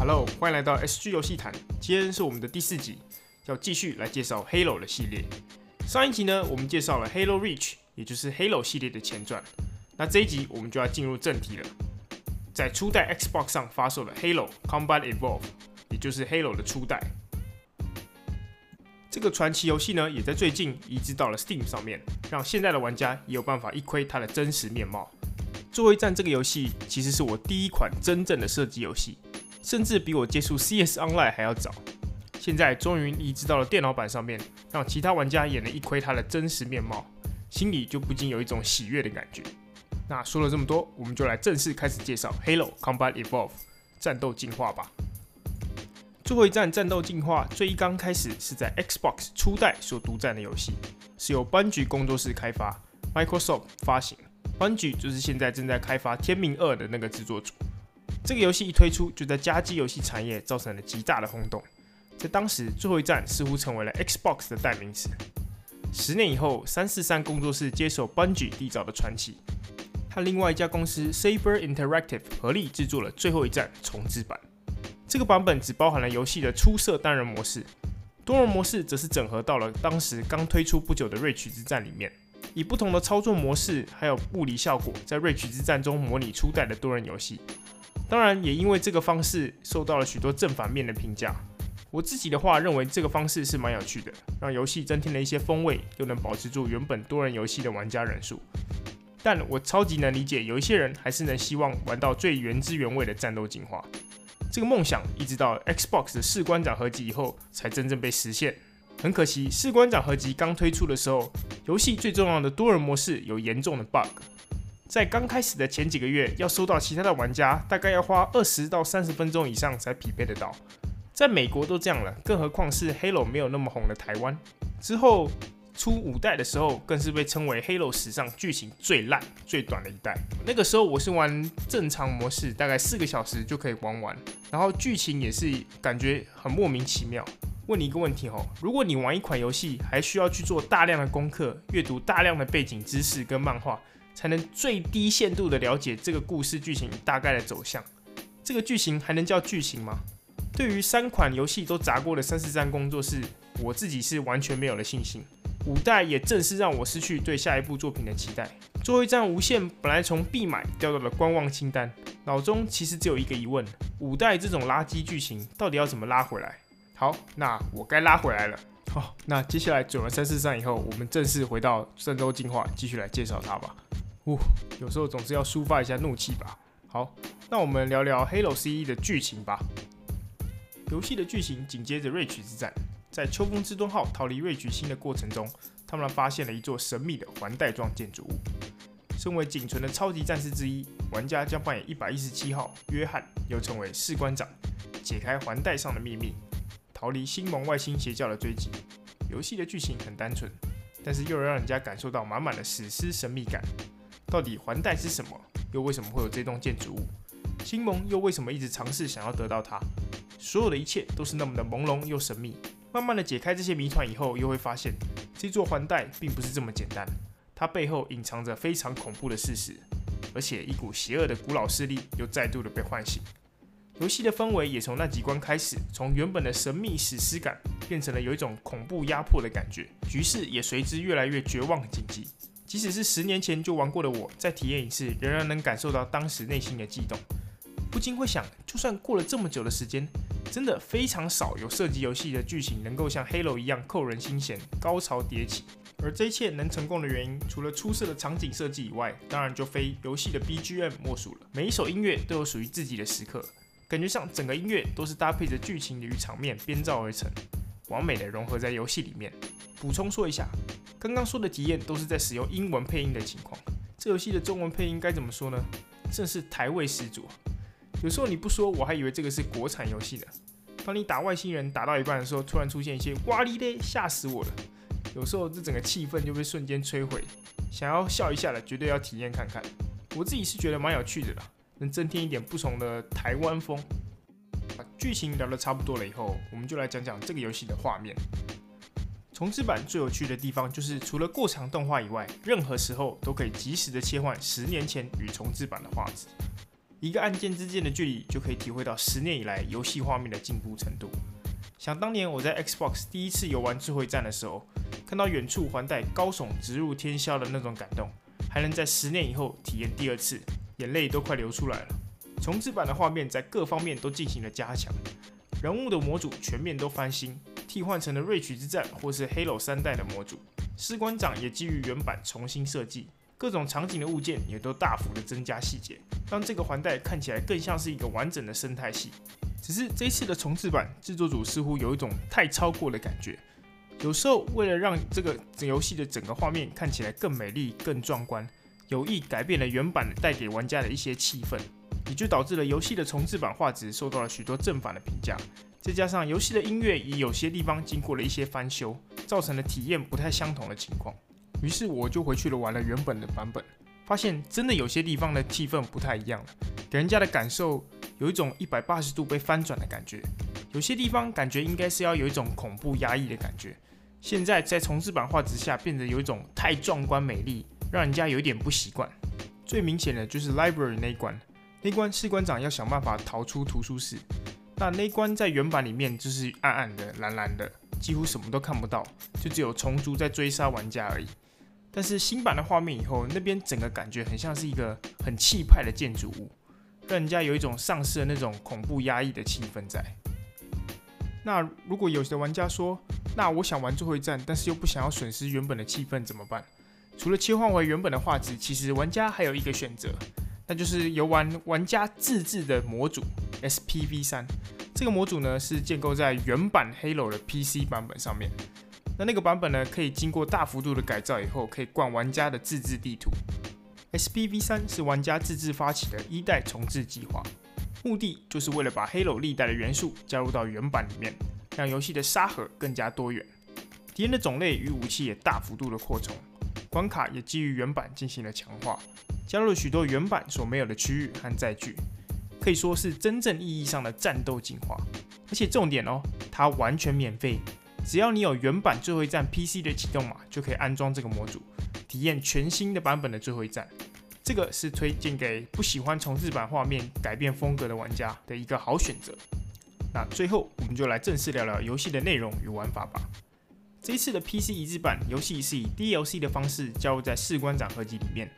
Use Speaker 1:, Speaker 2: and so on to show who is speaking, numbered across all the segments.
Speaker 1: Hello，欢迎来到 SG 游戏谈。今天是我们的第四集，要继续来介绍 Halo 的系列。上一集呢，我们介绍了 Halo Reach，也就是 Halo 系列的前传。那这一集我们就要进入正题了。在初代 Xbox 上发售的 Halo Combat Evolve，也就是 Halo 的初代。这个传奇游戏呢，也在最近移植到了 Steam 上面，让现在的玩家也有办法一窥它的真实面貌。作为战这个游戏，其实是我第一款真正的射击游戏。甚至比我接触 CS Online 还要早，现在终于移植到了电脑版上面，让其他玩家也能一窥它的真实面貌，心里就不禁有一种喜悦的感觉。那说了这么多，我们就来正式开始介绍 Halo Combat Evolve 战斗进化吧。最后一站战斗进化最一刚开始是在 Xbox 初代所独占的游戏，是由 Bungie 工作室开发，Microsoft 发行。Bungie 就是现在正在开发《天命二》的那个制作组。这个游戏一推出，就在家机游戏产业造成了极大的轰动。在当时，最后一战似乎成为了 Xbox 的代名词。十年以后，三四三工作室接手 Bungie 缔造的传奇，和另外一家公司 Saber Interactive 合力制作了最后一战重置版。这个版本只包含了游戏的出色单人模式，多人模式则是整合到了当时刚推出不久的 Reach 之战里面，以不同的操作模式还有物理效果，在 Reach 之战中模拟初代的多人游戏。当然，也因为这个方式受到了许多正反面的评价。我自己的话，认为这个方式是蛮有趣的，让游戏增添了一些风味，又能保持住原本多人游戏的玩家人数。但我超级能理解，有一些人还是能希望玩到最原汁原味的战斗进化。这个梦想一直到 Xbox 的士官长合集以后，才真正被实现。很可惜，士官长合集刚推出的时候，游戏最重要的多人模式有严重的 bug。在刚开始的前几个月，要收到其他的玩家，大概要花二十到三十分钟以上才匹配得到。在美国都这样了，更何况是 Halo 没有那么红的台湾。之后出五代的时候，更是被称为 Halo 史上剧情最烂、最短的一代。那个时候我是玩正常模式，大概四个小时就可以玩完，然后剧情也是感觉很莫名其妙。问你一个问题哦，如果你玩一款游戏，还需要去做大量的功课，阅读大量的背景知识跟漫画，才能最低限度的了解这个故事剧情大概的走向。这个剧情还能叫剧情吗？对于三款游戏都砸过的三四三工作室，我自己是完全没有了信心。五代也正式让我失去对下一部作品的期待。最后一张无限本来从必买掉到了观望清单，脑中其实只有一个疑问：五代这种垃圾剧情到底要怎么拉回来？好，那我该拉回来了。好，那接下来走完三四三以后，我们正式回到战斗进化，继续来介绍它吧。呜，有时候总是要抒发一下怒气吧。好，那我们聊聊《Halo CE》的剧情吧。游戏的剧情紧接着 Reach 之战，在秋风之盾号逃离 Reach 星的过程中，他们发现了一座神秘的环带状建筑物。身为仅存的超级战士之一，玩家将扮演一百一十七号约翰，又称为士官长，解开环带上的秘密，逃离星盟外星邪教的追击。游戏的剧情很单纯，但是又能让人家感受到满满的史诗神秘感。到底环带是什么？又为什么会有这栋建筑物？星盟又为什么一直尝试想要得到它？所有的一切都是那么的朦胧又神秘。慢慢的解开这些谜团以后，又会发现这座环带并不是这么简单，它背后隐藏着非常恐怖的事实，而且一股邪恶的古老势力又再度的被唤醒。游戏的氛围也从那几关开始，从原本的神秘史诗感，变成了有一种恐怖压迫的感觉，局势也随之越来越绝望紧急。即使是十年前就玩过的我，再体验一次，仍然能感受到当时内心的悸动。不禁会想，就算过了这么久的时间，真的非常少有射击游戏的剧情能够像《Halo》一样扣人心弦、高潮迭起。而这一切能成功的原因，除了出色的场景设计以外，当然就非游戏的 BGM 莫属了。每一首音乐都有属于自己的时刻，感觉上整个音乐都是搭配着剧情与场面编造而成，完美的融合在游戏里面。补充说一下。刚刚说的体验都是在使用英文配音的情况，这游戏的中文配音该怎么说呢？真是台味十足。有时候你不说，我还以为这个是国产游戏呢。当你打外星人打到一半的时候，突然出现一些哇哩咧，吓死我了。有时候这整个气氛就被瞬间摧毁。想要笑一下的，绝对要体验看看。我自己是觉得蛮有趣的啦，能增添一点不同的台湾风。把剧情聊得差不多了以后，我们就来讲讲这个游戏的画面。重置版最有趣的地方就是，除了过场动画以外，任何时候都可以及时的切换十年前与重置版的画质。一个按键之间的距离就可以体会到十年以来游戏画面的进步程度。想当年我在 Xbox 第一次游玩智慧战的时候，看到远处环带高耸直入天霄的那种感动，还能在十年以后体验第二次，眼泪都快流出来了。重置版的画面在各方面都进行了加强，人物的模组全面都翻新，替换成了 Reach 之战或是 Halo 三代的模组。士官长也基于原版重新设计，各种场景的物件也都大幅的增加细节，让这个环带看起来更像是一个完整的生态系。只是这一次的重置版，制作组似乎有一种太超过的感觉，有时候为了让这个游戏的整个画面看起来更美丽、更壮观，有意改变了原版带给玩家的一些气氛。也就导致了游戏的重制版画质受到了许多正反的评价，再加上游戏的音乐也有些地方经过了一些翻修，造成了体验不太相同的情况。于是我就回去了玩了原本的版本，发现真的有些地方的气氛不太一样了，给人家的感受有一种一百八十度被翻转的感觉。有些地方感觉应该是要有一种恐怖压抑的感觉，现在在重制版画质下变得有一种太壮观美丽，让人家有一点不习惯。最明显的就是 Library 那一关。那关士官长要想办法逃出图书室，那那关在原版里面就是暗暗的、蓝蓝的，几乎什么都看不到，就只有虫族在追杀玩家而已。但是新版的画面以后，那边整个感觉很像是一个很气派的建筑物，让人家有一种丧失了那种恐怖压抑的气氛在。那如果有些玩家说，那我想玩最后一战，但是又不想要损失原本的气氛怎么办？除了切换回原本的画质，其实玩家还有一个选择。那就是游玩玩家自制的模组 SPV3，这个模组呢是建构在原版 Halo 的 PC 版本上面。那那个版本呢可以经过大幅度的改造以后，可以灌玩家的自制地图。SPV3 是玩家自制发起的一代重置计划，目的就是为了把 Halo 历代的元素加入到原版里面，让游戏的沙盒更加多元，敌人的种类与武器也大幅度的扩充，关卡也基于原版进行了强化。加入了许多原版所没有的区域和载具，可以说是真正意义上的战斗进化。而且重点哦，它完全免费，只要你有原版最后一战 PC 的启动码，就可以安装这个模组，体验全新的版本的最后一战。这个是推荐给不喜欢重置版画面改变风格的玩家的一个好选择。那最后，我们就来正式聊聊游戏的内容与玩法吧。这一次的 PC 移植版游戏是以 DLC 的方式加入在士官长合集里面。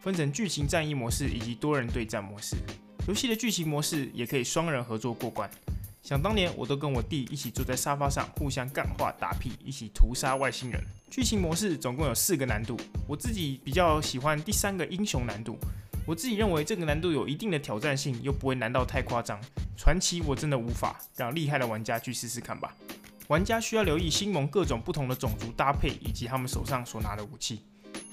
Speaker 1: 分成剧情战役模式以及多人对战模式。游戏的剧情模式也可以双人合作过关。想当年，我都跟我弟一起坐在沙发上互相干话打屁，一起屠杀外星人。剧情模式总共有四个难度，我自己比较喜欢第三个英雄难度。我自己认为这个难度有一定的挑战性，又不会难到太夸张。传奇我真的无法，让厉害的玩家去试试看吧。玩家需要留意星盟各种不同的种族搭配以及他们手上所拿的武器。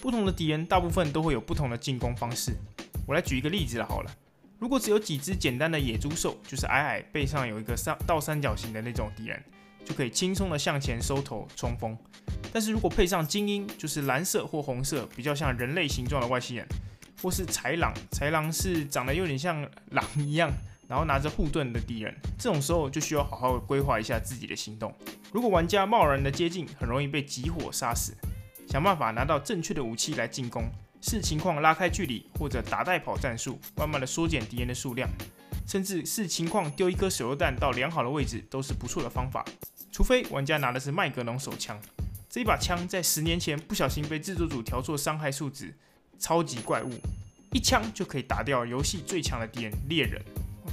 Speaker 1: 不同的敌人大部分都会有不同的进攻方式。我来举一个例子，好了，如果只有几只简单的野猪兽，就是矮矮背上有一个三倒三角形的那种敌人，就可以轻松的向前收头冲锋。但是如果配上精英，就是蓝色或红色，比较像人类形状的外星人，或是豺狼，豺狼是长得有点像狼一样，然后拿着护盾的敌人，这种时候就需要好好规划一下自己的行动。如果玩家贸然的接近，很容易被集火杀死。想办法拿到正确的武器来进攻，视情况拉开距离，或者打带跑战术，慢慢的缩减敌人的数量，甚至视情况丢一颗手榴弹到良好的位置，都是不错的方法。除非玩家拿的是麦格农手枪，这一把枪在十年前不小心被制作组调错伤害数值，超级怪物，一枪就可以打掉游戏最强的敌人猎人。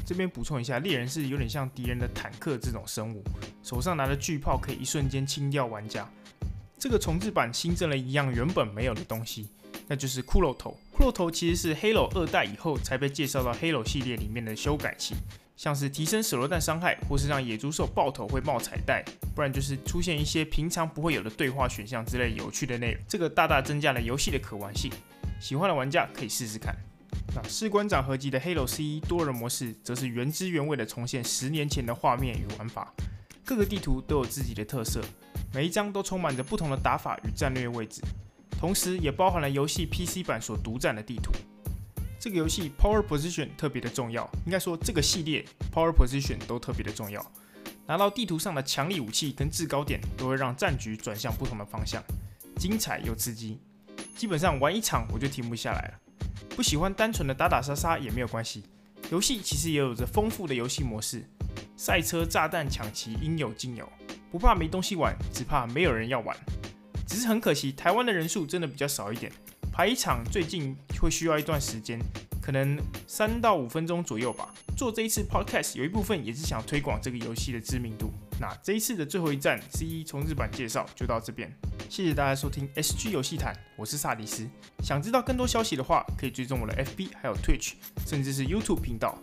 Speaker 1: 这边补充一下，猎人是有点像敌人的坦克这种生物，手上拿着巨炮，可以一瞬间清掉玩家。这个重置版新增了一样原本没有的东西，那就是骷髅头。骷髅头其实是 Halo 二代以后才被介绍到 Halo 系列里面的修改器，像是提升手榴弹伤害，或是让野猪兽爆头会冒彩带，不然就是出现一些平常不会有的对话选项之类有趣的内容。这个大大增加了游戏的可玩性，喜欢的玩家可以试试看。那士官长合集的 Halo C 多人模式，则是原汁原味的重现十年前的画面与玩法，各个地图都有自己的特色。每一张都充满着不同的打法与战略位置，同时也包含了游戏 PC 版所独占的地图。这个游戏 Power Position 特别的重要，应该说这个系列 Power Position 都特别的重要。拿到地图上的强力武器跟制高点，都会让战局转向不同的方向，精彩又刺激。基本上玩一场我就停不下来了。不喜欢单纯的打打杀杀也没有关系，游戏其实也有着丰富的游戏模式，赛车、炸弹、抢旗应有尽有，不怕没东西玩，只怕没有人要玩。只是很可惜，台湾的人数真的比较少一点，排一场最近会需要一段时间，可能三到五分钟左右吧。做这一次 podcast 有一部分也是想推广这个游戏的知名度。那这一次的最后一站 C 从日版介绍就到这边，谢谢大家收听 SG 游戏谈，我是萨迪斯。想知道更多消息的话，可以追踪我的 FB 还有 Twitch，甚至是 YouTube 频道，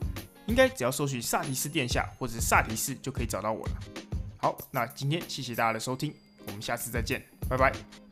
Speaker 1: 应该只要搜寻萨迪斯殿下或者萨迪斯就可以找到我了。好，那今天谢谢大家的收听。我们下次再见，Bye bye.